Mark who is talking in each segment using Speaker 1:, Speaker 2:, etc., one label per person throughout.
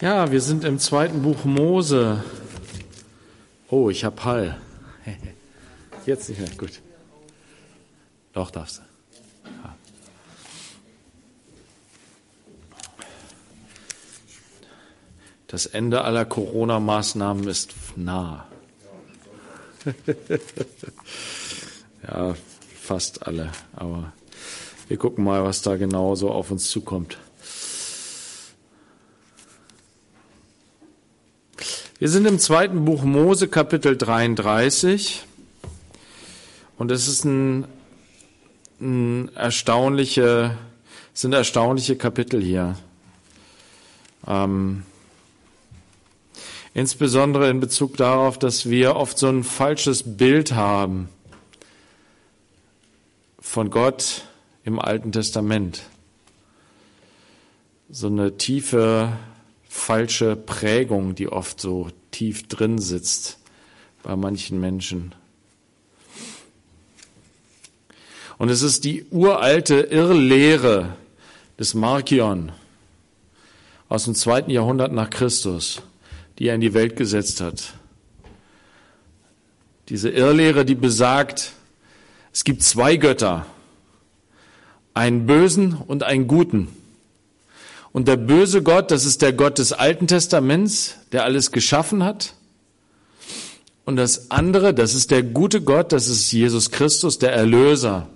Speaker 1: Ja, wir sind im zweiten Buch Mose. Oh, ich hab Hall. Jetzt nicht mehr. Gut. Doch, darfst du. Ja. Das Ende aller Corona-Maßnahmen ist nah. ja, fast alle. Aber wir gucken mal, was da genau so auf uns zukommt. Wir sind im zweiten Buch Mose, Kapitel 33. Und es ist ein, ein erstaunliche, sind erstaunliche Kapitel hier. Ähm, insbesondere in Bezug darauf, dass wir oft so ein falsches Bild haben von Gott im Alten Testament. So eine tiefe falsche Prägung, die oft so tief drin sitzt bei manchen Menschen. Und es ist die uralte Irrlehre des Markion aus dem zweiten Jahrhundert nach Christus, die er in die Welt gesetzt hat. Diese Irrlehre, die besagt, es gibt zwei Götter, einen bösen und einen guten. Und der böse Gott, das ist der Gott des Alten Testaments, der alles geschaffen hat. Und das andere, das ist der gute Gott, das ist Jesus Christus, der Erlöser.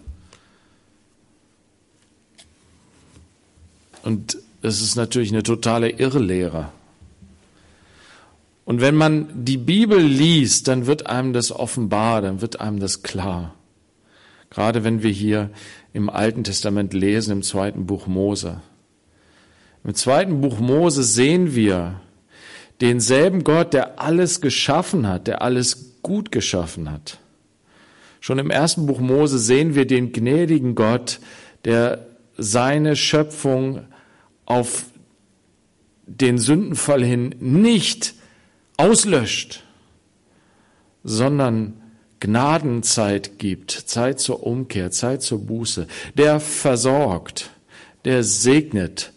Speaker 1: Und das ist natürlich eine totale Irrlehre. Und wenn man die Bibel liest, dann wird einem das offenbar, dann wird einem das klar. Gerade wenn wir hier im Alten Testament lesen, im zweiten Buch Mose. Im zweiten Buch Mose sehen wir denselben Gott, der alles geschaffen hat, der alles gut geschaffen hat. Schon im ersten Buch Mose sehen wir den gnädigen Gott, der seine Schöpfung auf den Sündenfall hin nicht auslöscht, sondern Gnadenzeit gibt, Zeit zur Umkehr, Zeit zur Buße, der versorgt, der segnet,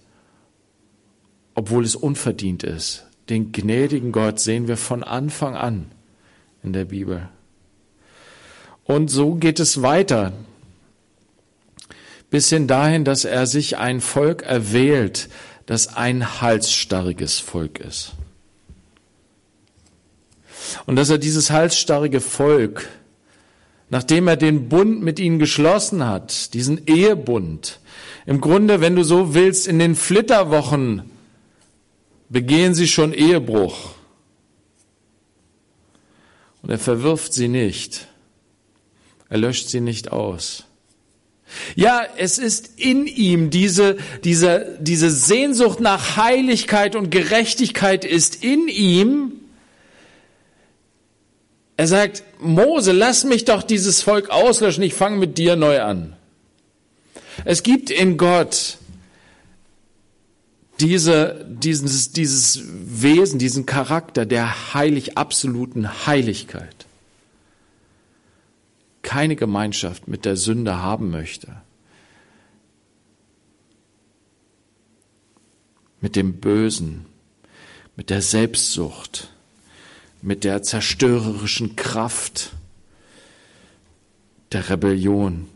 Speaker 1: obwohl es unverdient ist. Den gnädigen Gott sehen wir von Anfang an in der Bibel. Und so geht es weiter, bis hin dahin, dass er sich ein Volk erwählt, das ein halsstarriges Volk ist. Und dass er dieses halsstarrige Volk, nachdem er den Bund mit ihnen geschlossen hat, diesen Ehebund, im Grunde, wenn du so willst, in den Flitterwochen begehen sie schon Ehebruch. Und er verwirft sie nicht. Er löscht sie nicht aus. Ja, es ist in ihm diese, diese, diese Sehnsucht nach Heiligkeit und Gerechtigkeit ist in ihm. Er sagt, Mose, lass mich doch dieses Volk auslöschen, ich fange mit dir neu an. Es gibt in Gott diese, dieses, dieses Wesen, diesen Charakter der heilig, absoluten Heiligkeit keine Gemeinschaft mit der Sünde haben möchte, mit dem Bösen, mit der Selbstsucht, mit der zerstörerischen Kraft der Rebellion,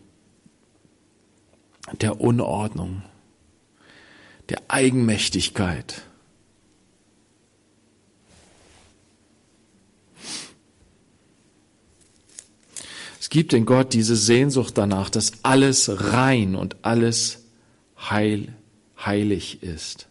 Speaker 1: der Unordnung der Eigenmächtigkeit. Es gibt in Gott diese Sehnsucht danach, dass alles rein und alles heil, heilig ist.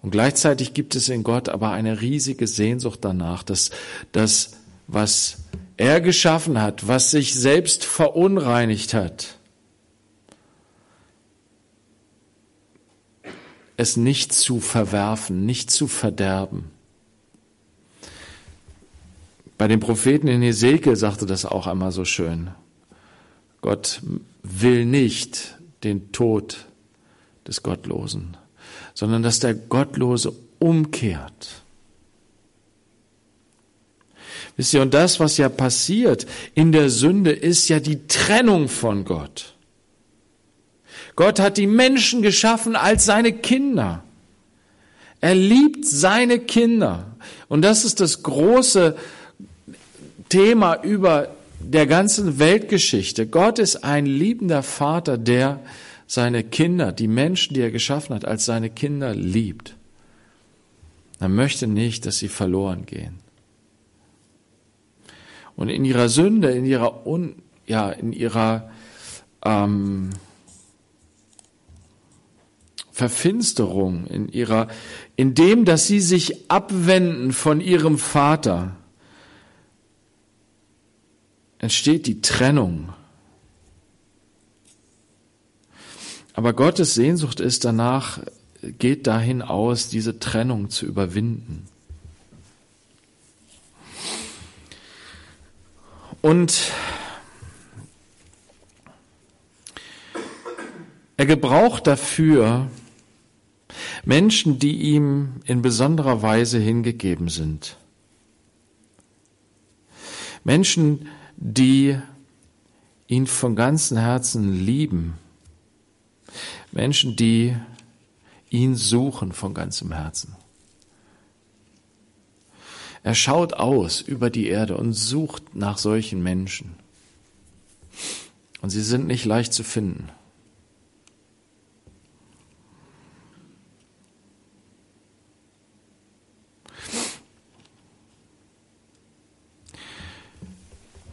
Speaker 1: Und gleichzeitig gibt es in Gott aber eine riesige Sehnsucht danach, dass das, was er geschaffen hat, was sich selbst verunreinigt hat, es nicht zu verwerfen, nicht zu verderben. Bei den Propheten in Hesekiel sagte das auch einmal so schön. Gott will nicht den Tod des Gottlosen, sondern dass der Gottlose umkehrt. Wisst ihr, und das, was ja passiert in der Sünde, ist ja die Trennung von Gott. Gott hat die Menschen geschaffen als seine Kinder. Er liebt seine Kinder. Und das ist das große Thema über der ganzen Weltgeschichte. Gott ist ein liebender Vater, der seine Kinder, die Menschen, die er geschaffen hat, als seine Kinder liebt. Er möchte nicht, dass sie verloren gehen. Und in ihrer Sünde, in ihrer, Un, ja, in ihrer ähm, Verfinsterung, in ihrer, in dem, dass sie sich abwenden von ihrem Vater, entsteht die Trennung. Aber Gottes Sehnsucht ist danach, geht dahin aus, diese Trennung zu überwinden. Und er gebraucht dafür Menschen, die ihm in besonderer Weise hingegeben sind. Menschen, die ihn von ganzem Herzen lieben. Menschen, die ihn suchen von ganzem Herzen. Er schaut aus über die Erde und sucht nach solchen Menschen. Und sie sind nicht leicht zu finden.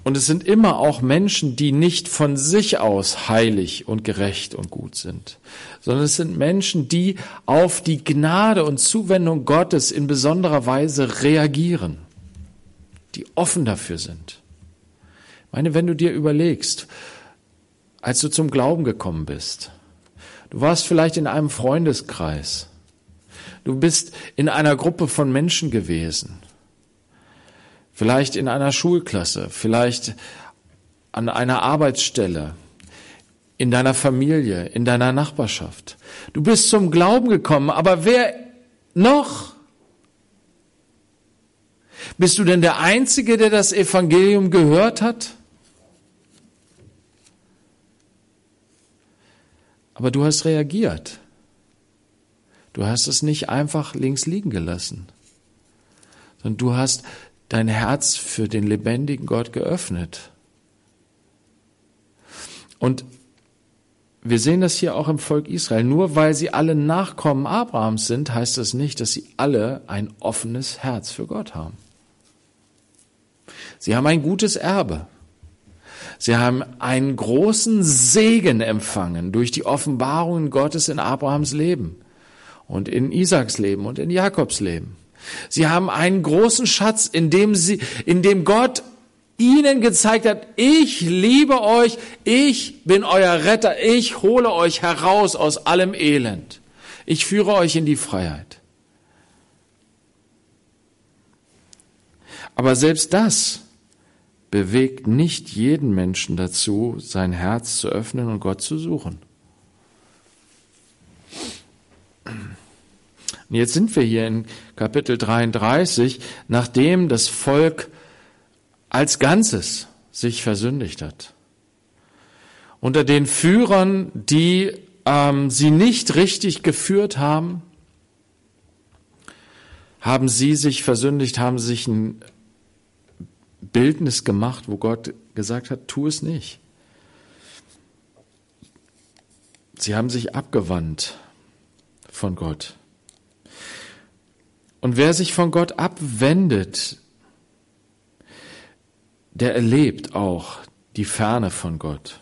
Speaker 1: Und es sind immer auch Menschen, die nicht von sich aus heilig und gerecht und gut sind, sondern es sind Menschen, die auf die Gnade und Zuwendung Gottes in besonderer Weise reagieren, die offen dafür sind. Ich meine, wenn du dir überlegst, als du zum Glauben gekommen bist, du warst vielleicht in einem Freundeskreis, du bist in einer Gruppe von Menschen gewesen, vielleicht in einer Schulklasse, vielleicht an einer Arbeitsstelle, in deiner Familie, in deiner Nachbarschaft. Du bist zum Glauben gekommen, aber wer noch? Bist du denn der Einzige, der das Evangelium gehört hat? Aber du hast reagiert. Du hast es nicht einfach links liegen gelassen, sondern du hast dein Herz für den lebendigen Gott geöffnet. Und wir sehen das hier auch im Volk Israel. Nur weil sie alle Nachkommen Abrahams sind, heißt das nicht, dass sie alle ein offenes Herz für Gott haben. Sie haben ein gutes Erbe. Sie haben einen großen Segen empfangen durch die Offenbarungen Gottes in Abrahams Leben und in Isaaks Leben und in Jakobs Leben. Sie haben einen großen Schatz, in dem sie, in dem Gott ihnen gezeigt hat, ich liebe euch, ich bin euer Retter, ich hole euch heraus aus allem Elend. Ich führe euch in die Freiheit. Aber selbst das bewegt nicht jeden Menschen dazu, sein Herz zu öffnen und Gott zu suchen. Und jetzt sind wir hier in Kapitel 33, nachdem das Volk als Ganzes sich versündigt hat. Unter den Führern, die ähm, sie nicht richtig geführt haben, haben sie sich versündigt, haben sich ein Bildnis gemacht, wo Gott gesagt hat, tu es nicht. Sie haben sich abgewandt von Gott. Und wer sich von Gott abwendet, der erlebt auch die Ferne von Gott.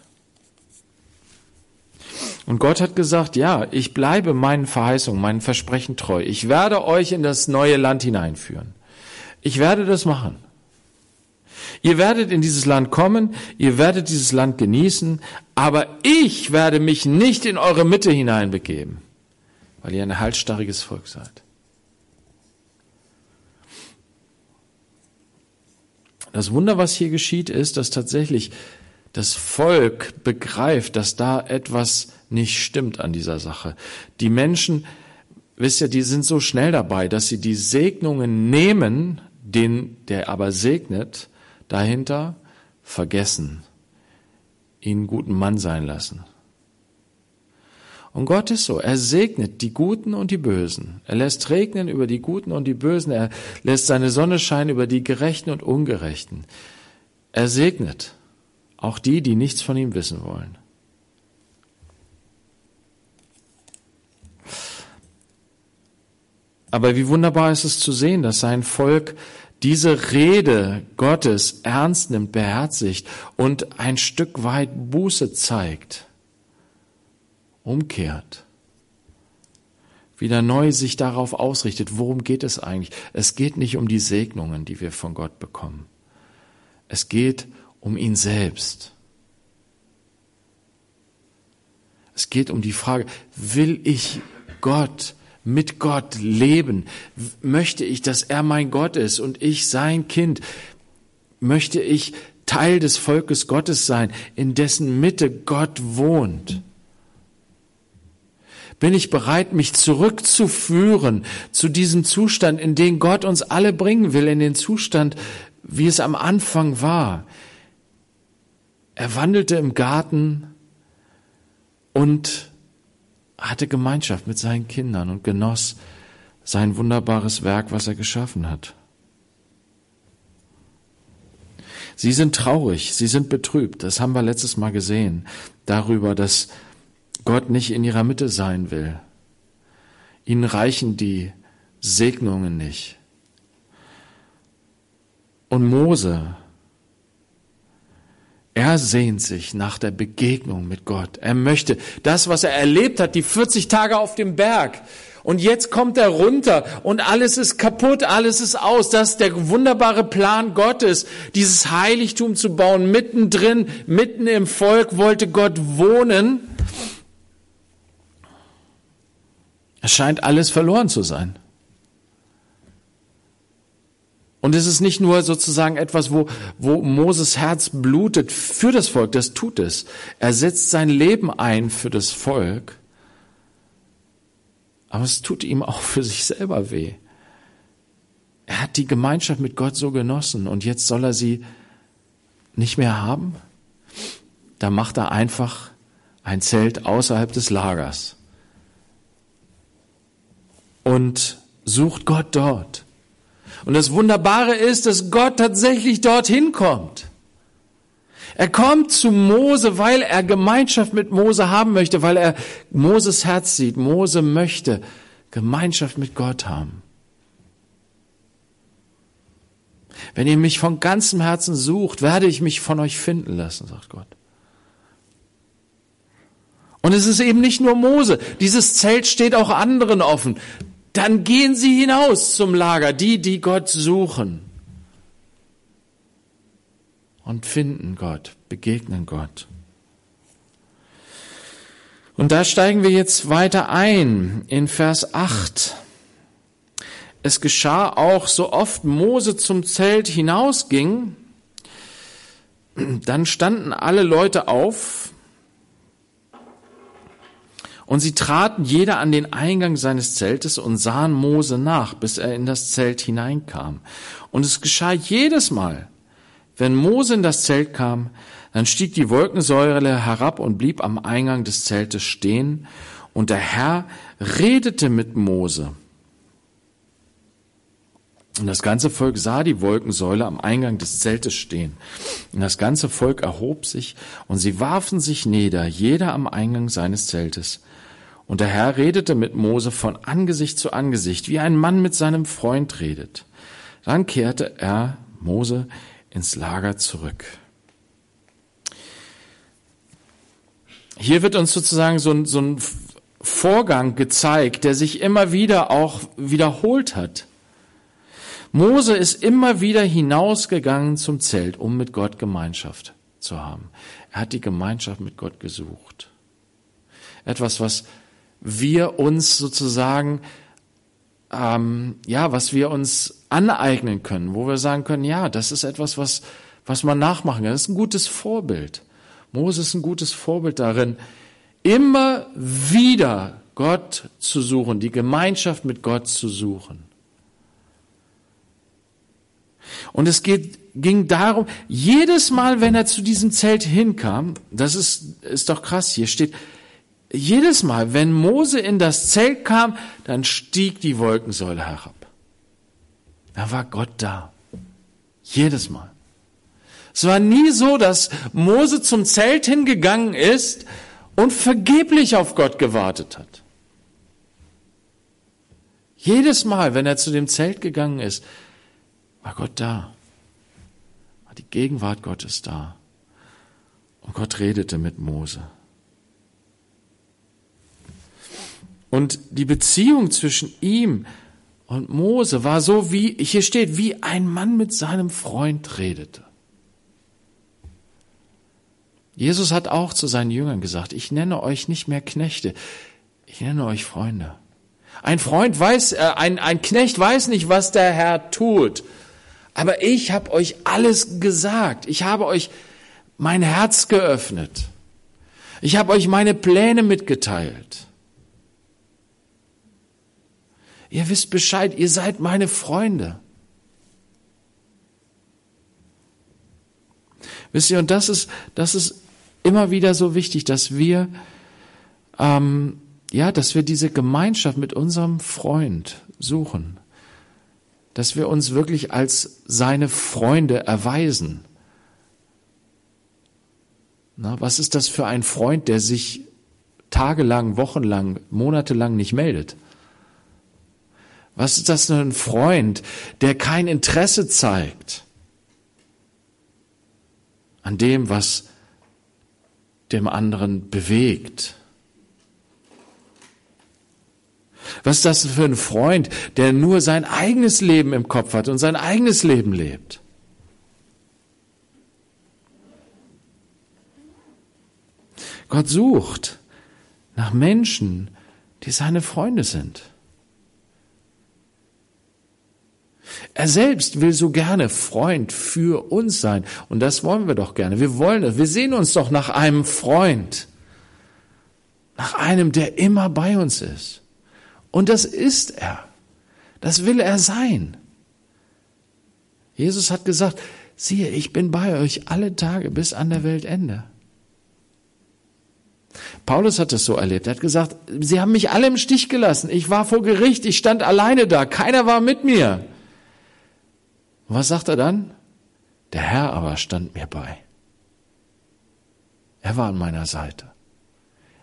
Speaker 1: Und Gott hat gesagt, ja, ich bleibe meinen Verheißungen, meinen Versprechen treu. Ich werde euch in das neue Land hineinführen. Ich werde das machen. Ihr werdet in dieses Land kommen, ihr werdet dieses Land genießen, aber ich werde mich nicht in eure Mitte hineinbegeben, weil ihr ein halsstarriges Volk seid. Das Wunder, was hier geschieht, ist, dass tatsächlich das Volk begreift, dass da etwas nicht stimmt an dieser Sache. Die Menschen, wisst ihr, die sind so schnell dabei, dass sie die Segnungen nehmen, den, der aber segnet, dahinter vergessen, ihn guten Mann sein lassen. Und Gott ist so, er segnet die Guten und die Bösen. Er lässt regnen über die Guten und die Bösen. Er lässt seine Sonne scheinen über die Gerechten und Ungerechten. Er segnet auch die, die nichts von ihm wissen wollen. Aber wie wunderbar ist es zu sehen, dass sein Volk diese Rede Gottes ernst nimmt, beherzigt und ein Stück weit Buße zeigt, umkehrt, wieder neu sich darauf ausrichtet, worum geht es eigentlich? Es geht nicht um die Segnungen, die wir von Gott bekommen. Es geht um ihn selbst. Es geht um die Frage, will ich Gott mit Gott leben? Möchte ich, dass er mein Gott ist und ich sein Kind? Möchte ich Teil des Volkes Gottes sein, in dessen Mitte Gott wohnt? Bin ich bereit, mich zurückzuführen zu diesem Zustand, in den Gott uns alle bringen will, in den Zustand, wie es am Anfang war? Er wandelte im Garten und hatte Gemeinschaft mit seinen Kindern und genoss sein wunderbares Werk, was er geschaffen hat. Sie sind traurig, sie sind betrübt, das haben wir letztes Mal gesehen, darüber, dass Gott nicht in ihrer Mitte sein will. Ihnen reichen die Segnungen nicht. Und Mose er sehnt sich nach der Begegnung mit Gott. Er möchte das, was er erlebt hat, die 40 Tage auf dem Berg. Und jetzt kommt er runter und alles ist kaputt, alles ist aus. Das ist der wunderbare Plan Gottes, dieses Heiligtum zu bauen. Mittendrin, mitten im Volk wollte Gott wohnen. Es scheint alles verloren zu sein. Und es ist nicht nur sozusagen etwas, wo, wo Moses Herz blutet für das Volk, das tut es. Er setzt sein Leben ein für das Volk, aber es tut ihm auch für sich selber weh. Er hat die Gemeinschaft mit Gott so genossen und jetzt soll er sie nicht mehr haben? Da macht er einfach ein Zelt außerhalb des Lagers und sucht Gott dort. Und das Wunderbare ist, dass Gott tatsächlich dorthin kommt. Er kommt zu Mose, weil er Gemeinschaft mit Mose haben möchte, weil er Moses Herz sieht. Mose möchte Gemeinschaft mit Gott haben. Wenn ihr mich von ganzem Herzen sucht, werde ich mich von euch finden lassen, sagt Gott. Und es ist eben nicht nur Mose. Dieses Zelt steht auch anderen offen dann gehen sie hinaus zum Lager, die, die Gott suchen und finden Gott, begegnen Gott. Und da steigen wir jetzt weiter ein in Vers 8. Es geschah auch, so oft Mose zum Zelt hinausging, dann standen alle Leute auf und sie traten jeder an den Eingang seines Zeltes und sahen Mose nach, bis er in das Zelt hineinkam. Und es geschah jedes Mal, wenn Mose in das Zelt kam, dann stieg die Wolkensäule herab und blieb am Eingang des Zeltes stehen, und der Herr redete mit Mose. Und das ganze Volk sah die Wolkensäule am Eingang des Zeltes stehen. Und das ganze Volk erhob sich, und sie warfen sich nieder, jeder am Eingang seines Zeltes. Und der Herr redete mit Mose von Angesicht zu Angesicht, wie ein Mann mit seinem Freund redet. Dann kehrte er, Mose, ins Lager zurück. Hier wird uns sozusagen so ein, so ein Vorgang gezeigt, der sich immer wieder auch wiederholt hat. Mose ist immer wieder hinausgegangen zum Zelt, um mit Gott Gemeinschaft zu haben. Er hat die Gemeinschaft mit Gott gesucht. Etwas, was wir uns sozusagen, ähm, ja, was wir uns aneignen können, wo wir sagen können, ja, das ist etwas, was, was man nachmachen kann. Das ist ein gutes Vorbild. Mose ist ein gutes Vorbild darin, immer wieder Gott zu suchen, die Gemeinschaft mit Gott zu suchen. Und es geht, ging darum, jedes Mal, wenn er zu diesem Zelt hinkam, das ist, ist doch krass, hier steht, jedes Mal, wenn Mose in das Zelt kam, dann stieg die Wolkensäule herab. Da war Gott da. Jedes Mal. Es war nie so, dass Mose zum Zelt hingegangen ist und vergeblich auf Gott gewartet hat. Jedes Mal, wenn er zu dem Zelt gegangen ist, war Gott da. War die Gegenwart Gottes da. Und Gott redete mit Mose. Und die Beziehung zwischen ihm und Mose war so wie, hier steht, wie ein Mann mit seinem Freund redete. Jesus hat auch zu seinen Jüngern gesagt, ich nenne euch nicht mehr Knechte, ich nenne euch Freunde. Ein Freund weiß, äh, ein, ein Knecht weiß nicht, was der Herr tut. Aber ich habe euch alles gesagt. Ich habe euch mein Herz geöffnet. Ich habe euch meine Pläne mitgeteilt. Ihr wisst Bescheid, ihr seid meine Freunde. Wisst ihr, und das ist, das ist immer wieder so wichtig, dass wir, ähm, ja, dass wir diese Gemeinschaft mit unserem Freund suchen, dass wir uns wirklich als seine Freunde erweisen. Na, was ist das für ein Freund, der sich tagelang, wochenlang, monatelang nicht meldet? Was ist das für ein Freund, der kein Interesse zeigt an dem, was dem anderen bewegt? Was ist das für ein Freund, der nur sein eigenes Leben im Kopf hat und sein eigenes Leben lebt? Gott sucht nach Menschen, die seine Freunde sind. Er selbst will so gerne Freund für uns sein. Und das wollen wir doch gerne. Wir wollen es. Wir sehen uns doch nach einem Freund. Nach einem, der immer bei uns ist. Und das ist er. Das will er sein. Jesus hat gesagt, siehe, ich bin bei euch alle Tage bis an der Weltende. Paulus hat es so erlebt. Er hat gesagt, sie haben mich alle im Stich gelassen. Ich war vor Gericht, ich stand alleine da, keiner war mit mir. Und was sagt er dann? Der Herr aber stand mir bei. Er war an meiner Seite.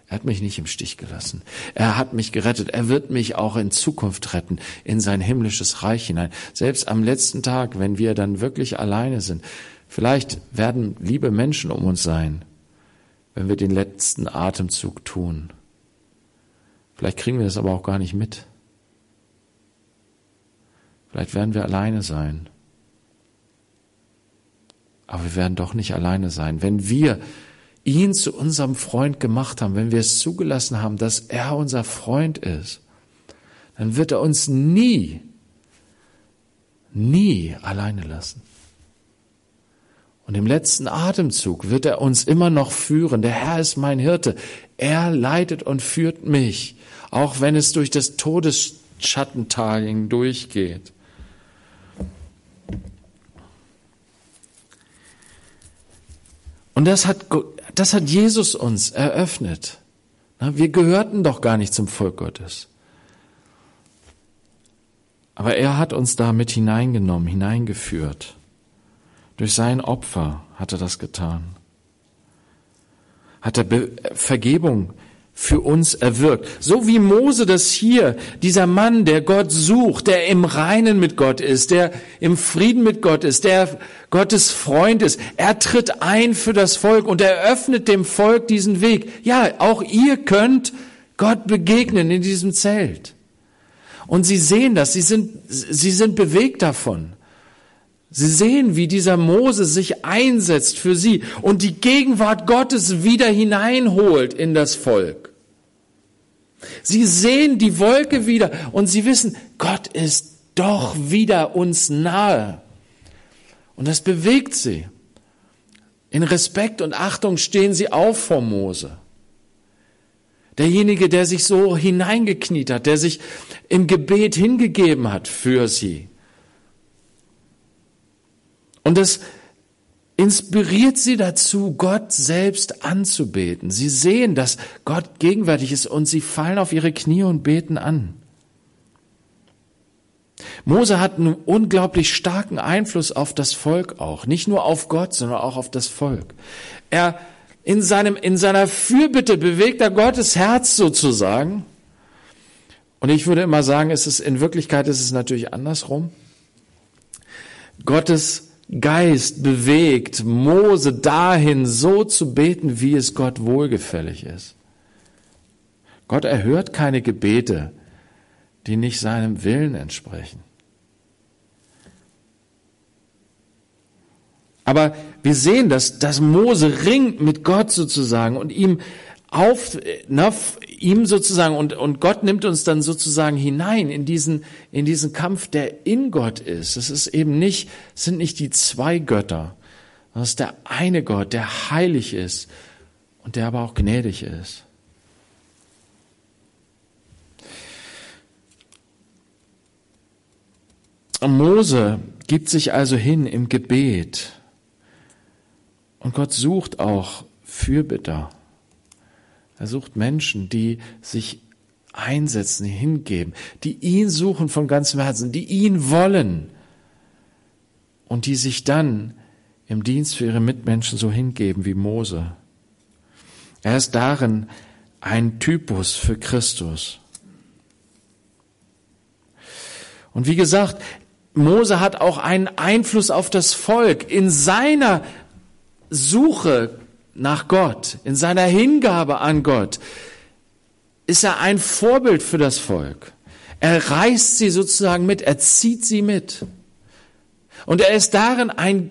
Speaker 1: Er hat mich nicht im Stich gelassen. Er hat mich gerettet. Er wird mich auch in Zukunft retten, in sein himmlisches Reich hinein. Selbst am letzten Tag, wenn wir dann wirklich alleine sind. Vielleicht werden liebe Menschen um uns sein, wenn wir den letzten Atemzug tun. Vielleicht kriegen wir das aber auch gar nicht mit. Vielleicht werden wir alleine sein. Aber wir werden doch nicht alleine sein. Wenn wir ihn zu unserem Freund gemacht haben, wenn wir es zugelassen haben, dass er unser Freund ist, dann wird er uns nie, nie alleine lassen. Und im letzten Atemzug wird er uns immer noch führen. Der Herr ist mein Hirte. Er leitet und führt mich, auch wenn es durch das Todesschattental hindurchgeht. Und das hat, das hat Jesus uns eröffnet. Wir gehörten doch gar nicht zum Volk Gottes. Aber er hat uns da mit hineingenommen, hineingeführt. Durch sein Opfer hat er das getan. Hat er Be Vergebung für uns erwirkt. So wie Mose das hier, dieser Mann, der Gott sucht, der im Reinen mit Gott ist, der im Frieden mit Gott ist, der Gottes Freund ist. Er tritt ein für das Volk und er öffnet dem Volk diesen Weg. Ja, auch ihr könnt Gott begegnen in diesem Zelt. Und sie sehen das, sie sind, sie sind bewegt davon. Sie sehen, wie dieser Mose sich einsetzt für sie und die Gegenwart Gottes wieder hineinholt in das Volk. Sie sehen die Wolke wieder und sie wissen, Gott ist doch wieder uns nahe. Und das bewegt sie. In Respekt und Achtung stehen sie auf vor Mose. Derjenige, der sich so hineingekniet hat, der sich im Gebet hingegeben hat für sie. Und das inspiriert sie dazu, Gott selbst anzubeten. Sie sehen, dass Gott gegenwärtig ist und sie fallen auf ihre Knie und beten an. Mose hat einen unglaublich starken Einfluss auf das Volk auch. Nicht nur auf Gott, sondern auch auf das Volk. Er, in seinem, in seiner Fürbitte bewegt er Gottes Herz sozusagen. Und ich würde immer sagen, es ist, in Wirklichkeit ist es natürlich andersrum. Gottes Geist bewegt Mose dahin, so zu beten, wie es Gott wohlgefällig ist. Gott erhört keine Gebete, die nicht seinem Willen entsprechen. Aber wir sehen, dass, dass Mose ringt mit Gott sozusagen und ihm auf, na, ihm sozusagen und, und Gott nimmt uns dann sozusagen hinein in diesen, in diesen Kampf, der in Gott ist. Es ist eben nicht, sind nicht die zwei Götter. Das ist der eine Gott, der heilig ist und der aber auch gnädig ist. Mose gibt sich also hin im Gebet. Und Gott sucht auch Fürbitter. Er sucht Menschen, die sich einsetzen, hingeben, die ihn suchen von ganzem Herzen, die ihn wollen und die sich dann im Dienst für ihre Mitmenschen so hingeben wie Mose. Er ist darin ein Typus für Christus. Und wie gesagt, Mose hat auch einen Einfluss auf das Volk. In seiner Suche nach Gott, in seiner Hingabe an Gott, ist er ein Vorbild für das Volk. Er reißt sie sozusagen mit, er zieht sie mit. Und er ist darin ein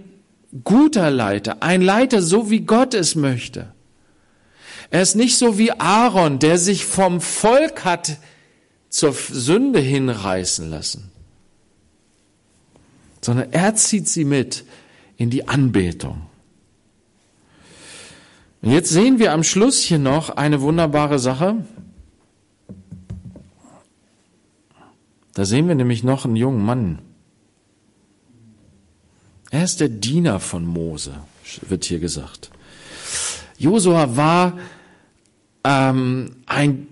Speaker 1: guter Leiter, ein Leiter, so wie Gott es möchte. Er ist nicht so wie Aaron, der sich vom Volk hat zur Sünde hinreißen lassen, sondern er zieht sie mit in die Anbetung. Und jetzt sehen wir am Schluss hier noch eine wunderbare Sache. Da sehen wir nämlich noch einen jungen Mann. Er ist der Diener von Mose, wird hier gesagt. Josua war ähm, ein,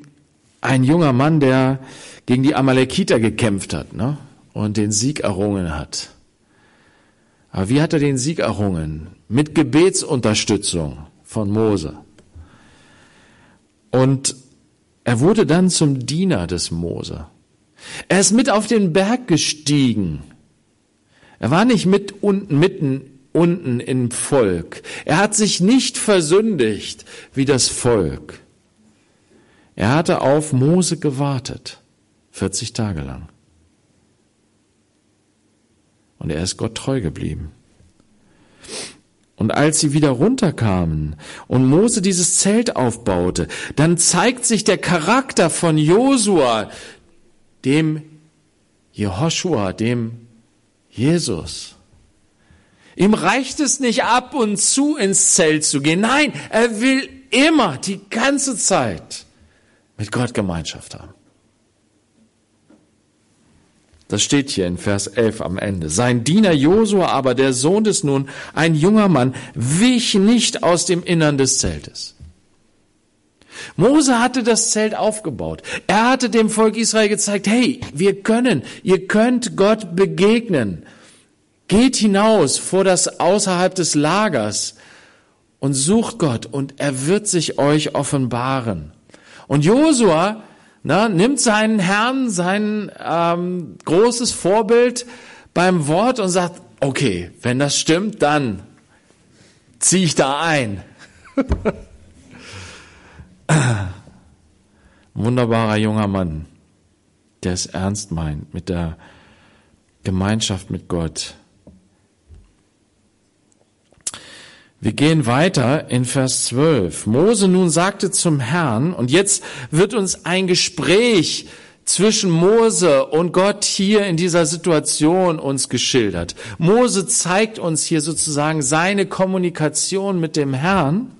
Speaker 1: ein junger Mann, der gegen die Amalekiter gekämpft hat ne? und den Sieg errungen hat. Aber wie hat er den Sieg errungen? Mit Gebetsunterstützung von Mose. Und er wurde dann zum Diener des Mose. Er ist mit auf den Berg gestiegen. Er war nicht mit unten, mitten unten im Volk. Er hat sich nicht versündigt wie das Volk. Er hatte auf Mose gewartet, 40 Tage lang. Und er ist Gott treu geblieben. Und als sie wieder runterkamen und Mose dieses Zelt aufbaute, dann zeigt sich der Charakter von Josua, dem Jehoshua, dem Jesus. Ihm reicht es nicht ab und zu ins Zelt zu gehen. Nein, er will immer, die ganze Zeit mit Gott Gemeinschaft haben. Das steht hier in Vers 11 am Ende. Sein Diener Josua aber, der Sohn des Nun, ein junger Mann, wich nicht aus dem Innern des Zeltes. Mose hatte das Zelt aufgebaut. Er hatte dem Volk Israel gezeigt, hey, wir können, ihr könnt Gott begegnen. Geht hinaus vor das außerhalb des Lagers und sucht Gott und er wird sich euch offenbaren. Und Josua na, nimmt seinen Herrn, sein ähm, großes Vorbild beim Wort und sagt, okay, wenn das stimmt, dann ziehe ich da ein. Wunderbarer junger Mann, der es ernst meint mit der Gemeinschaft mit Gott. Wir gehen weiter in Vers 12. Mose nun sagte zum Herrn, und jetzt wird uns ein Gespräch zwischen Mose und Gott hier in dieser Situation uns geschildert. Mose zeigt uns hier sozusagen seine Kommunikation mit dem Herrn,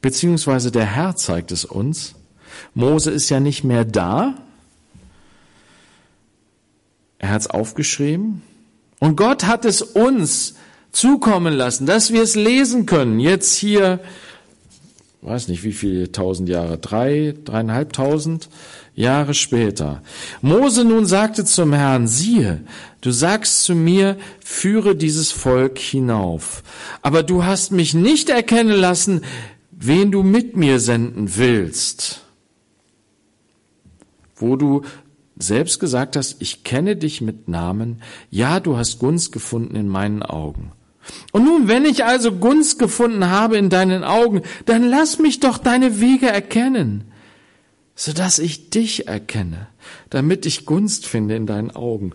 Speaker 1: beziehungsweise der Herr zeigt es uns. Mose ist ja nicht mehr da. Er hat es aufgeschrieben. Und Gott hat es uns zukommen lassen, dass wir es lesen können. Jetzt hier, weiß nicht wie viele tausend Jahre, drei, dreieinhalbtausend Jahre später. Mose nun sagte zum Herrn, siehe, du sagst zu mir, führe dieses Volk hinauf. Aber du hast mich nicht erkennen lassen, wen du mit mir senden willst. Wo du selbst gesagt hast, ich kenne dich mit Namen, ja, du hast Gunst gefunden in meinen Augen. Und nun, wenn ich also Gunst gefunden habe in deinen Augen, dann lass mich doch deine Wege erkennen so dass ich dich erkenne, damit ich Gunst finde in deinen Augen.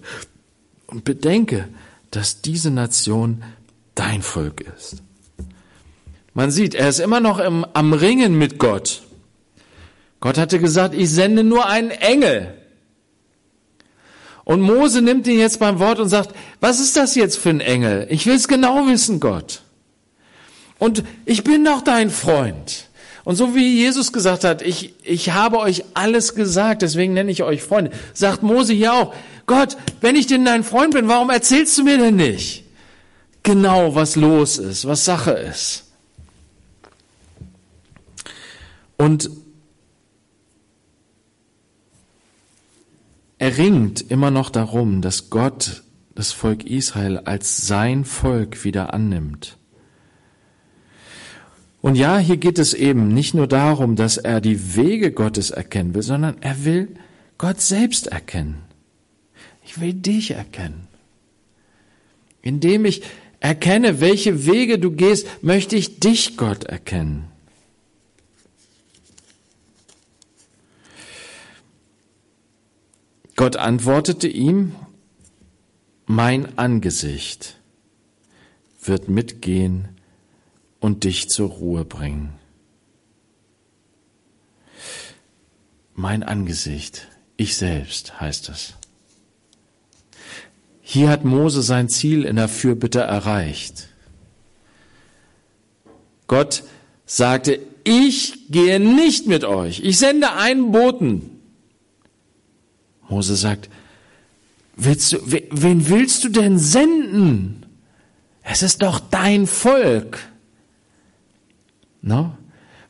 Speaker 1: Und bedenke, dass diese Nation dein Volk ist. Man sieht, er ist immer noch im, am Ringen mit Gott. Gott hatte gesagt, ich sende nur einen Engel. Und Mose nimmt ihn jetzt beim Wort und sagt, was ist das jetzt für ein Engel? Ich will es genau wissen, Gott. Und ich bin doch dein Freund. Und so wie Jesus gesagt hat, ich, ich habe euch alles gesagt, deswegen nenne ich euch Freunde, sagt Mose hier auch, Gott, wenn ich denn dein Freund bin, warum erzählst du mir denn nicht genau, was los ist, was Sache ist? Und er ringt immer noch darum, dass Gott das Volk Israel als sein Volk wieder annimmt. Und ja, hier geht es eben nicht nur darum, dass er die Wege Gottes erkennen will, sondern er will Gott selbst erkennen. Ich will dich erkennen. Indem ich erkenne, welche Wege du gehst, möchte ich dich, Gott, erkennen. Gott antwortete ihm, mein Angesicht wird mitgehen und dich zur Ruhe bringen. Mein Angesicht, ich selbst heißt es. Hier hat Mose sein Ziel in der Fürbitte erreicht. Gott sagte, ich gehe nicht mit euch, ich sende einen Boten. Mose sagt, willst du, wen willst du denn senden? Es ist doch dein Volk. No?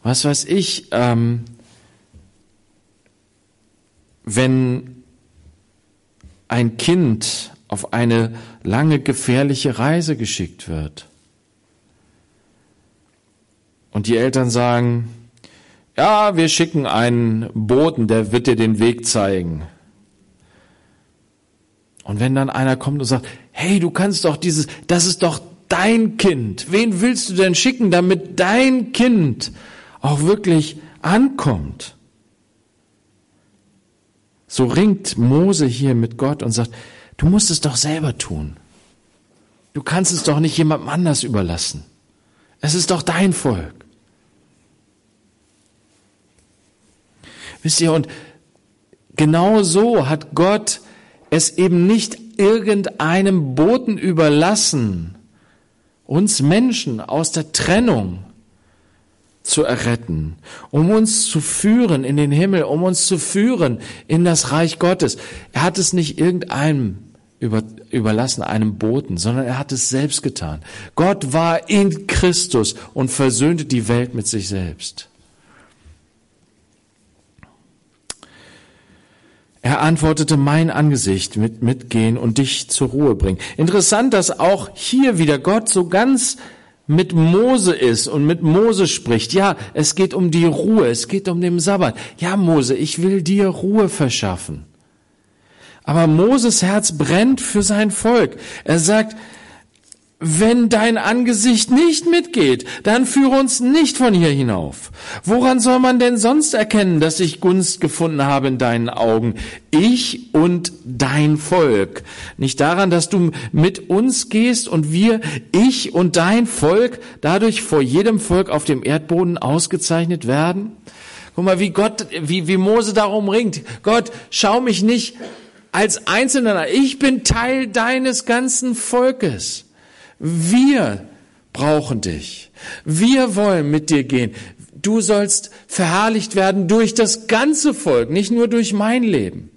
Speaker 1: Was weiß ich, ähm, wenn ein Kind auf eine lange gefährliche Reise geschickt wird und die Eltern sagen, ja, wir schicken einen Boten, der wird dir den Weg zeigen. Und wenn dann einer kommt und sagt, hey, du kannst doch dieses, das ist doch dein Kind. Wen willst du denn schicken, damit dein Kind auch wirklich ankommt? So ringt Mose hier mit Gott und sagt, du musst es doch selber tun. Du kannst es doch nicht jemandem anders überlassen. Es ist doch dein Volk. Wisst ihr, und genau so hat Gott es eben nicht irgendeinem Boten überlassen, uns Menschen aus der Trennung zu erretten, um uns zu führen in den Himmel, um uns zu führen in das Reich Gottes. Er hat es nicht irgendeinem über, überlassen, einem Boten, sondern er hat es selbst getan. Gott war in Christus und versöhnte die Welt mit sich selbst. Er antwortete, mein Angesicht mit mitgehen und dich zur Ruhe bringen. Interessant, dass auch hier wieder Gott so ganz mit Mose ist und mit Mose spricht. Ja, es geht um die Ruhe, es geht um den Sabbat. Ja, Mose, ich will dir Ruhe verschaffen. Aber Moses Herz brennt für sein Volk. Er sagt, wenn dein Angesicht nicht mitgeht, dann führe uns nicht von hier hinauf. Woran soll man denn sonst erkennen, dass ich Gunst gefunden habe in deinen Augen? Ich und dein Volk. Nicht daran, dass du mit uns gehst und wir, ich und dein Volk, dadurch vor jedem Volk auf dem Erdboden ausgezeichnet werden? Guck mal, wie Gott, wie, wie Mose darum ringt. Gott, schau mich nicht als Einzelner. Ich bin Teil deines ganzen Volkes. Wir brauchen dich. Wir wollen mit dir gehen. Du sollst verherrlicht werden durch das ganze Volk, nicht nur durch mein Leben.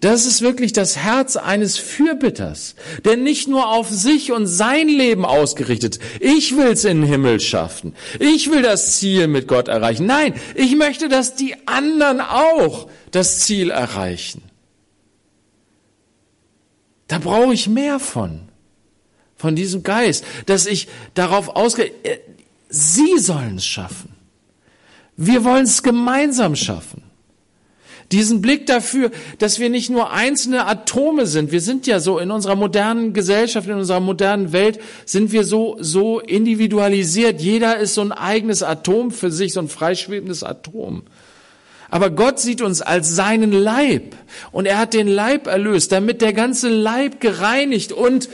Speaker 1: Das ist wirklich das Herz eines Fürbitters, der nicht nur auf sich und sein Leben ausgerichtet. Ich will's in den Himmel schaffen. Ich will das Ziel mit Gott erreichen. Nein, ich möchte, dass die anderen auch das Ziel erreichen. Da brauche ich mehr von. Von diesem Geist, dass ich darauf ausgehe, äh, Sie sollen es schaffen. Wir wollen es gemeinsam schaffen. Diesen Blick dafür, dass wir nicht nur einzelne Atome sind. Wir sind ja so in unserer modernen Gesellschaft, in unserer modernen Welt sind wir so, so individualisiert. Jeder ist so ein eigenes Atom für sich, so ein freischwebendes Atom. Aber Gott sieht uns als seinen Leib und er hat den Leib erlöst, damit der ganze Leib gereinigt und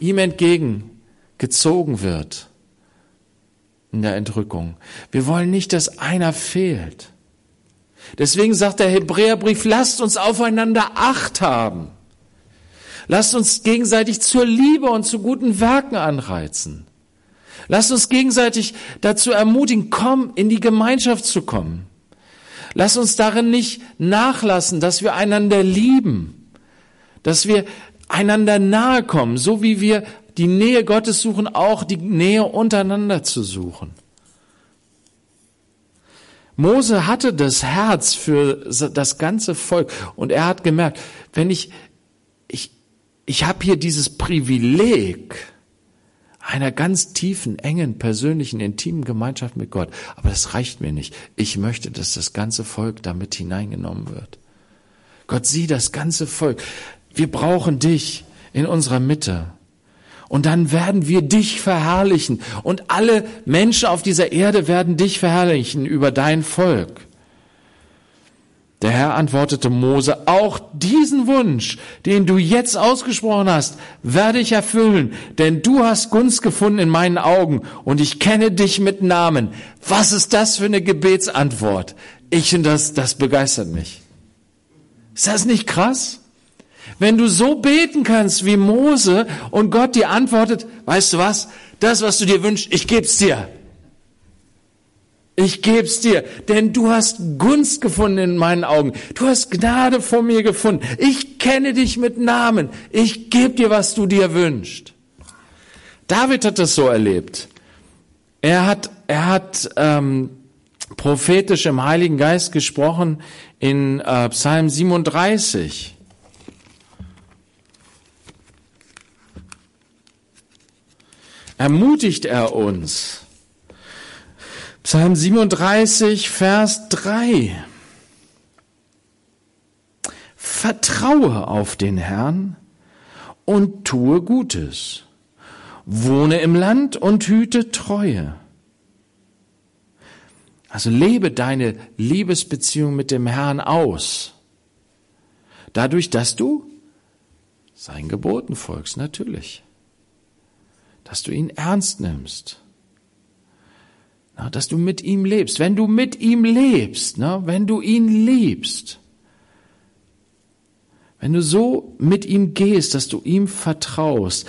Speaker 1: ihm entgegengezogen wird in der Entrückung. Wir wollen nicht, dass einer fehlt. Deswegen sagt der Hebräerbrief, lasst uns aufeinander Acht haben. Lasst uns gegenseitig zur Liebe und zu guten Werken anreizen. Lasst uns gegenseitig dazu ermutigen, komm, in die Gemeinschaft zu kommen. Lasst uns darin nicht nachlassen, dass wir einander lieben, dass wir einander nahe kommen, so wie wir die Nähe Gottes suchen, auch die Nähe untereinander zu suchen. Mose hatte das Herz für das ganze Volk und er hat gemerkt, wenn ich, ich, ich habe hier dieses Privileg einer ganz tiefen, engen, persönlichen, intimen Gemeinschaft mit Gott, aber das reicht mir nicht. Ich möchte, dass das ganze Volk damit hineingenommen wird. Gott, sieh das ganze Volk. Wir brauchen dich in unserer Mitte. Und dann werden wir dich verherrlichen. Und alle Menschen auf dieser Erde werden dich verherrlichen über dein Volk. Der Herr antwortete Mose, auch diesen Wunsch, den du jetzt ausgesprochen hast, werde ich erfüllen, denn du hast Gunst gefunden in meinen Augen und ich kenne dich mit Namen. Was ist das für eine Gebetsantwort? Ich und das, das begeistert mich. Ist das nicht krass? Wenn du so beten kannst wie Mose und Gott dir antwortet, weißt du was? Das, was du dir wünschst, ich geb's dir. Ich geb's dir, denn du hast Gunst gefunden in meinen Augen. Du hast Gnade vor mir gefunden. Ich kenne dich mit Namen. Ich geb dir, was du dir wünschst. David hat das so erlebt. Er hat, er hat ähm, prophetisch im Heiligen Geist gesprochen in äh, Psalm 37. ermutigt er uns. Psalm 37, Vers 3. Vertraue auf den Herrn und tue Gutes. Wohne im Land und hüte Treue. Also lebe deine Liebesbeziehung mit dem Herrn aus. Dadurch, dass du seinen Geboten folgst, natürlich dass du ihn ernst nimmst. Dass du mit ihm lebst. Wenn du mit ihm lebst, wenn du ihn liebst, wenn du so mit ihm gehst, dass du ihm vertraust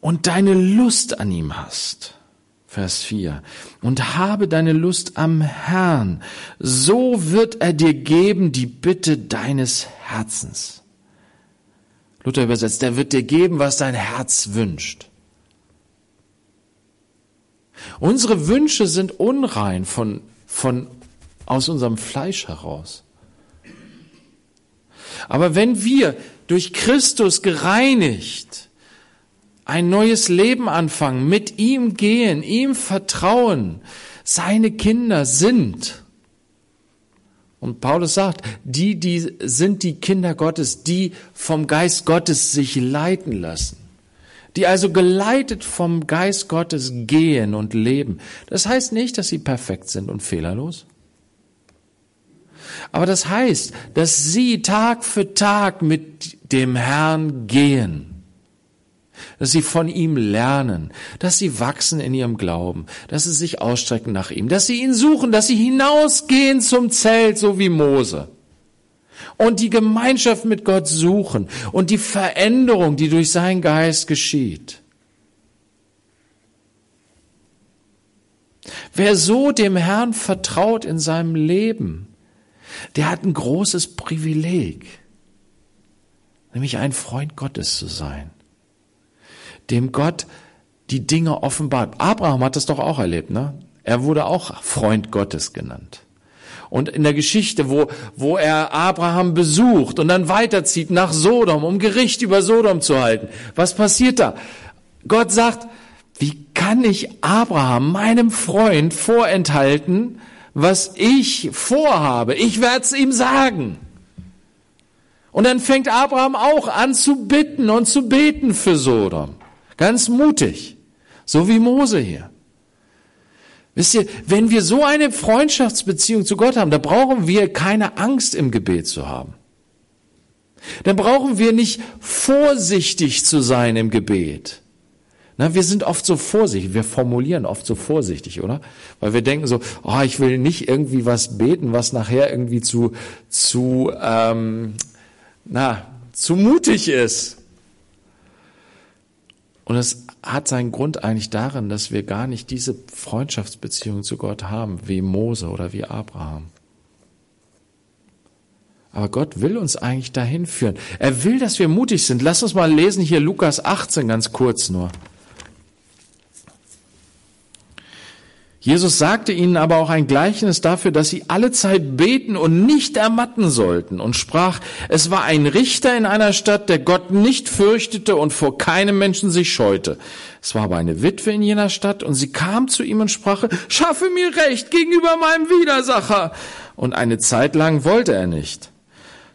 Speaker 1: und deine Lust an ihm hast, Vers 4, und habe deine Lust am Herrn, so wird er dir geben die Bitte deines Herzens. Luther übersetzt, er wird dir geben, was dein Herz wünscht. Unsere Wünsche sind unrein von, von, aus unserem Fleisch heraus. Aber wenn wir durch Christus gereinigt ein neues Leben anfangen, mit ihm gehen, ihm vertrauen, seine Kinder sind, und Paulus sagt, die, die sind die Kinder Gottes, die vom Geist Gottes sich leiten lassen die also geleitet vom Geist Gottes gehen und leben. Das heißt nicht, dass sie perfekt sind und fehlerlos. Aber das heißt, dass sie Tag für Tag mit dem Herrn gehen. Dass sie von ihm lernen, dass sie wachsen in ihrem Glauben, dass sie sich ausstrecken nach ihm, dass sie ihn suchen, dass sie hinausgehen zum Zelt, so wie Mose und die Gemeinschaft mit Gott suchen und die Veränderung, die durch seinen Geist geschieht. Wer so dem Herrn vertraut in seinem Leben, der hat ein großes Privileg, nämlich ein Freund Gottes zu sein, dem Gott die Dinge offenbart. Abraham hat das doch auch erlebt, ne? Er wurde auch Freund Gottes genannt. Und in der Geschichte, wo, wo er Abraham besucht und dann weiterzieht nach Sodom, um Gericht über Sodom zu halten. Was passiert da? Gott sagt, wie kann ich Abraham, meinem Freund, vorenthalten, was ich vorhabe? Ich werde es ihm sagen. Und dann fängt Abraham auch an zu bitten und zu beten für Sodom. Ganz mutig. So wie Mose hier. Wisst ihr, wenn wir so eine Freundschaftsbeziehung zu Gott haben, da brauchen wir keine Angst im Gebet zu haben. Dann brauchen wir nicht vorsichtig zu sein im Gebet. Na, wir sind oft so vorsichtig, wir formulieren oft so vorsichtig, oder? Weil wir denken so, oh, ich will nicht irgendwie was beten, was nachher irgendwie zu, zu, ähm, na, zu mutig ist. Und es hat seinen Grund eigentlich darin, dass wir gar nicht diese Freundschaftsbeziehung zu Gott haben, wie Mose oder wie Abraham. Aber Gott will uns eigentlich dahin führen. Er will, dass wir mutig sind. Lass uns mal lesen hier Lukas 18 ganz kurz nur. Jesus sagte ihnen aber auch ein Gleichnis dafür, dass sie alle Zeit beten und nicht ermatten sollten und sprach, es war ein Richter in einer Stadt, der Gott nicht fürchtete und vor keinem Menschen sich scheute. Es war aber eine Witwe in jener Stadt und sie kam zu ihm und sprach, schaffe mir Recht gegenüber meinem Widersacher. Und eine Zeit lang wollte er nicht.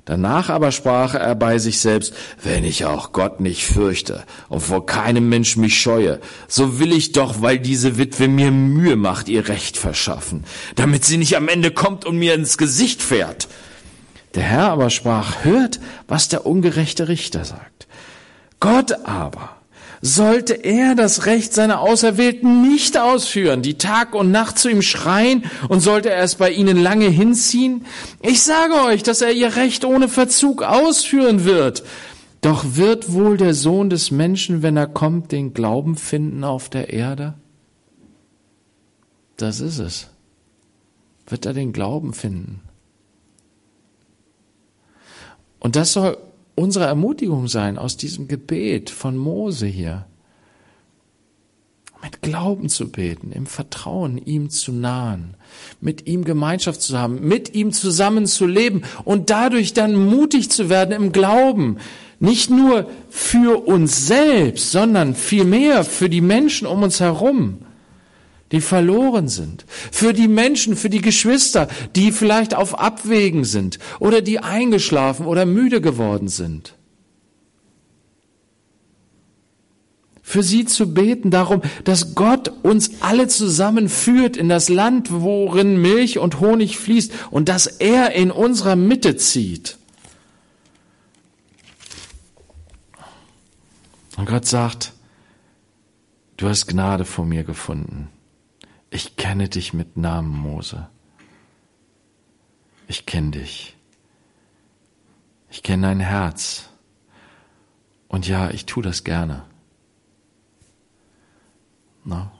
Speaker 1: Danach aber sprach er bei sich selbst, wenn ich auch Gott nicht fürchte und vor keinem Mensch mich scheue, so will ich doch, weil diese Witwe mir Mühe macht, ihr Recht verschaffen, damit sie nicht am Ende kommt und mir ins Gesicht fährt. Der Herr aber sprach, hört, was der ungerechte Richter sagt. Gott aber sollte er das Recht seiner Auserwählten nicht ausführen, die Tag und Nacht zu ihm schreien, und sollte er es bei ihnen lange hinziehen? Ich sage euch, dass er ihr Recht ohne Verzug ausführen wird. Doch wird wohl der Sohn des Menschen, wenn er kommt, den Glauben finden auf der Erde? Das ist es. Wird er den Glauben finden? Und das soll unsere Ermutigung sein aus diesem Gebet von Mose hier. Mit Glauben zu beten, im Vertrauen ihm zu nahen, mit ihm Gemeinschaft zu haben, mit ihm zusammen zu leben und dadurch dann mutig zu werden im Glauben. Nicht nur für uns selbst, sondern vielmehr für die Menschen um uns herum die verloren sind, für die Menschen, für die Geschwister, die vielleicht auf Abwägen sind oder die eingeschlafen oder müde geworden sind. Für sie zu beten darum, dass Gott uns alle zusammenführt in das Land, worin Milch und Honig fließt und dass er in unserer Mitte zieht. Und Gott sagt, du hast Gnade vor mir gefunden. Ich kenne dich mit Namen, Mose. Ich kenne dich. Ich kenne dein Herz. Und ja, ich tue das gerne. Na?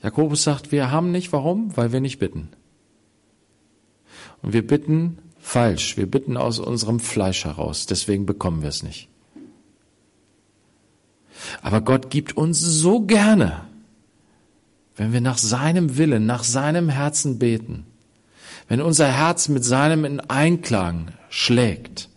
Speaker 1: Jakobus sagt, wir haben nicht, warum? Weil wir nicht bitten. Und wir bitten falsch. Wir bitten aus unserem Fleisch heraus. Deswegen bekommen wir es nicht. Aber Gott gibt uns so gerne, wenn wir nach seinem Willen, nach seinem Herzen beten, wenn unser Herz mit seinem in Einklang schlägt.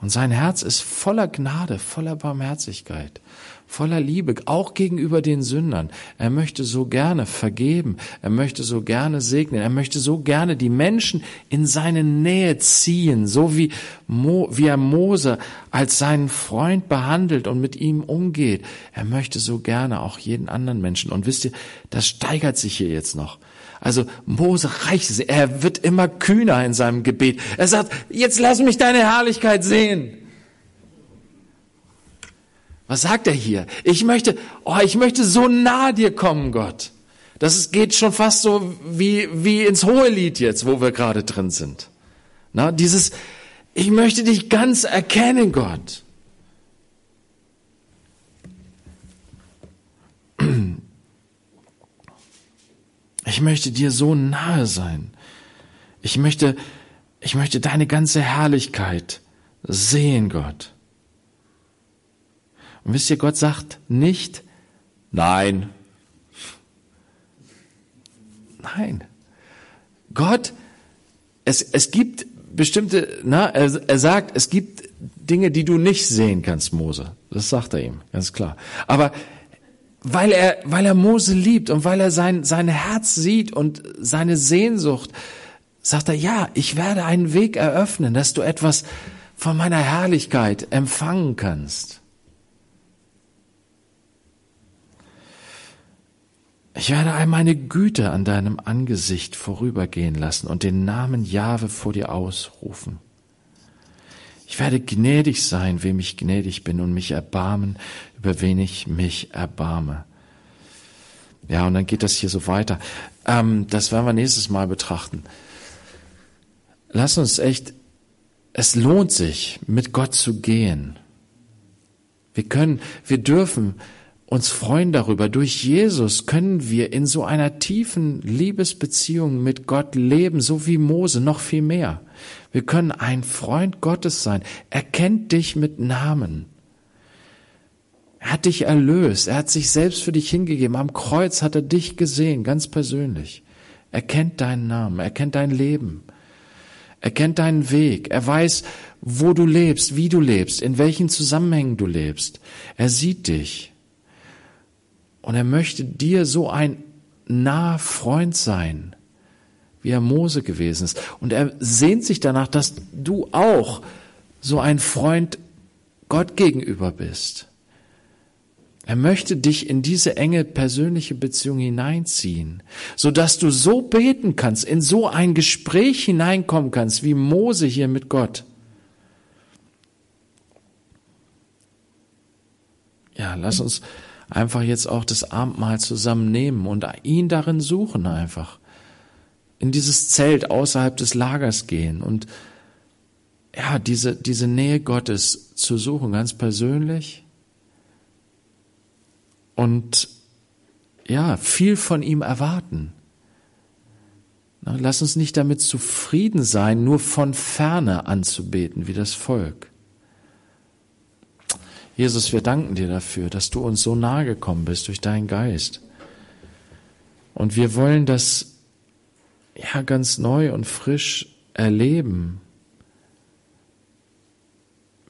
Speaker 1: Und sein Herz ist voller Gnade, voller Barmherzigkeit, voller Liebe, auch gegenüber den Sündern. Er möchte so gerne vergeben, er möchte so gerne segnen, er möchte so gerne die Menschen in seine Nähe ziehen, so wie, Mo, wie er Mose als seinen Freund behandelt und mit ihm umgeht. Er möchte so gerne auch jeden anderen Menschen. Und wisst ihr, das steigert sich hier jetzt noch. Also Mose reicht es. Er wird immer kühner in seinem Gebet. Er sagt, jetzt lass mich deine Herrlichkeit sehen. Was sagt er hier? Ich möchte, oh, ich möchte so nah dir kommen, Gott. Das geht schon fast so wie, wie ins hohe Lied jetzt, wo wir gerade drin sind. Na, dieses, ich möchte dich ganz erkennen, Gott. Ich möchte dir so nahe sein. Ich möchte, ich möchte deine ganze Herrlichkeit sehen, Gott. Und wisst ihr, Gott sagt nicht, nein. Nein. Gott, es, es gibt bestimmte, na, er, er sagt, es gibt Dinge, die du nicht sehen kannst, Mose. Das sagt er ihm, ganz klar. Aber weil er, weil er Mose liebt und weil er sein, sein Herz sieht und seine Sehnsucht, sagt er, ja, ich werde einen Weg eröffnen, dass du etwas von meiner Herrlichkeit empfangen kannst. Ich werde all meine Güte an deinem Angesicht vorübergehen lassen und den Namen Jahwe vor dir ausrufen. Ich werde gnädig sein, wem ich gnädig bin, und mich erbarmen, über wen ich mich erbarme. Ja, und dann geht das hier so weiter. Ähm, das werden wir nächstes Mal betrachten. Lass uns echt, es lohnt sich, mit Gott zu gehen. Wir können, wir dürfen uns freuen darüber. Durch Jesus können wir in so einer tiefen Liebesbeziehung mit Gott leben, so wie Mose, noch viel mehr. Wir können ein Freund Gottes sein. Er kennt dich mit Namen. Er hat dich erlöst. Er hat sich selbst für dich hingegeben. Am Kreuz hat er dich gesehen, ganz persönlich. Er kennt deinen Namen. Er kennt dein Leben. Er kennt deinen Weg. Er weiß, wo du lebst, wie du lebst, in welchen Zusammenhängen du lebst. Er sieht dich. Und er möchte dir so ein naher Freund sein wie er Mose gewesen ist. Und er sehnt sich danach, dass du auch so ein Freund Gott gegenüber bist. Er möchte dich in diese enge persönliche Beziehung hineinziehen, so dass du so beten kannst, in so ein Gespräch hineinkommen kannst, wie Mose hier mit Gott. Ja, lass uns einfach jetzt auch das Abendmahl zusammennehmen und ihn darin suchen einfach in dieses Zelt außerhalb des Lagers gehen und ja, diese, diese Nähe Gottes zu suchen, ganz persönlich und ja, viel von ihm erwarten. Lass uns nicht damit zufrieden sein, nur von ferne anzubeten, wie das Volk. Jesus, wir danken dir dafür, dass du uns so nahe gekommen bist durch deinen Geist. Und wir wollen das ja ganz neu und frisch erleben.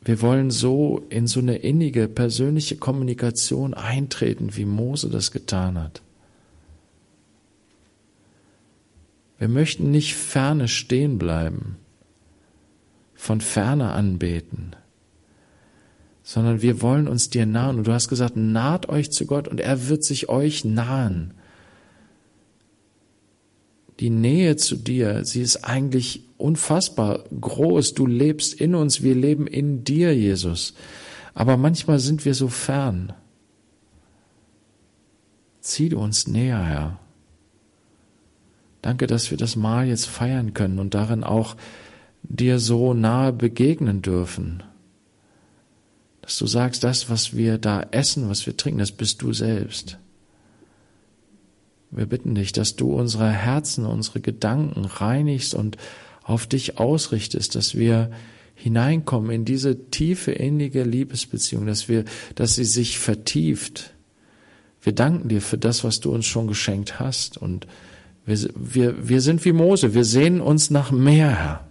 Speaker 1: Wir wollen so in so eine innige persönliche Kommunikation eintreten, wie Mose das getan hat. Wir möchten nicht ferne stehen bleiben, von ferne anbeten, sondern wir wollen uns dir nahen. Und du hast gesagt, naht euch zu Gott und er wird sich euch nahen die Nähe zu dir, sie ist eigentlich unfassbar groß. Du lebst in uns, wir leben in dir, Jesus. Aber manchmal sind wir so fern. Zieh du uns näher, Herr. Danke, dass wir das Mahl jetzt feiern können und darin auch dir so nahe begegnen dürfen. Dass du sagst, das, was wir da essen, was wir trinken, das bist du selbst. Wir bitten dich, dass du unsere Herzen, unsere Gedanken reinigst und auf dich ausrichtest, dass wir hineinkommen in diese tiefe, innige Liebesbeziehung, dass wir, dass sie sich vertieft. Wir danken dir für das, was du uns schon geschenkt hast und wir, wir, wir sind wie Mose, wir sehnen uns nach mehr, Herr.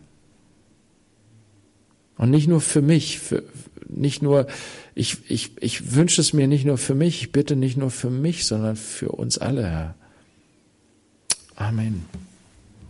Speaker 1: Und nicht nur für mich, für, nicht nur, ich, ich, ich wünsche es mir nicht nur für mich, ich bitte nicht nur für mich, sondern für uns alle, Herr. Amen.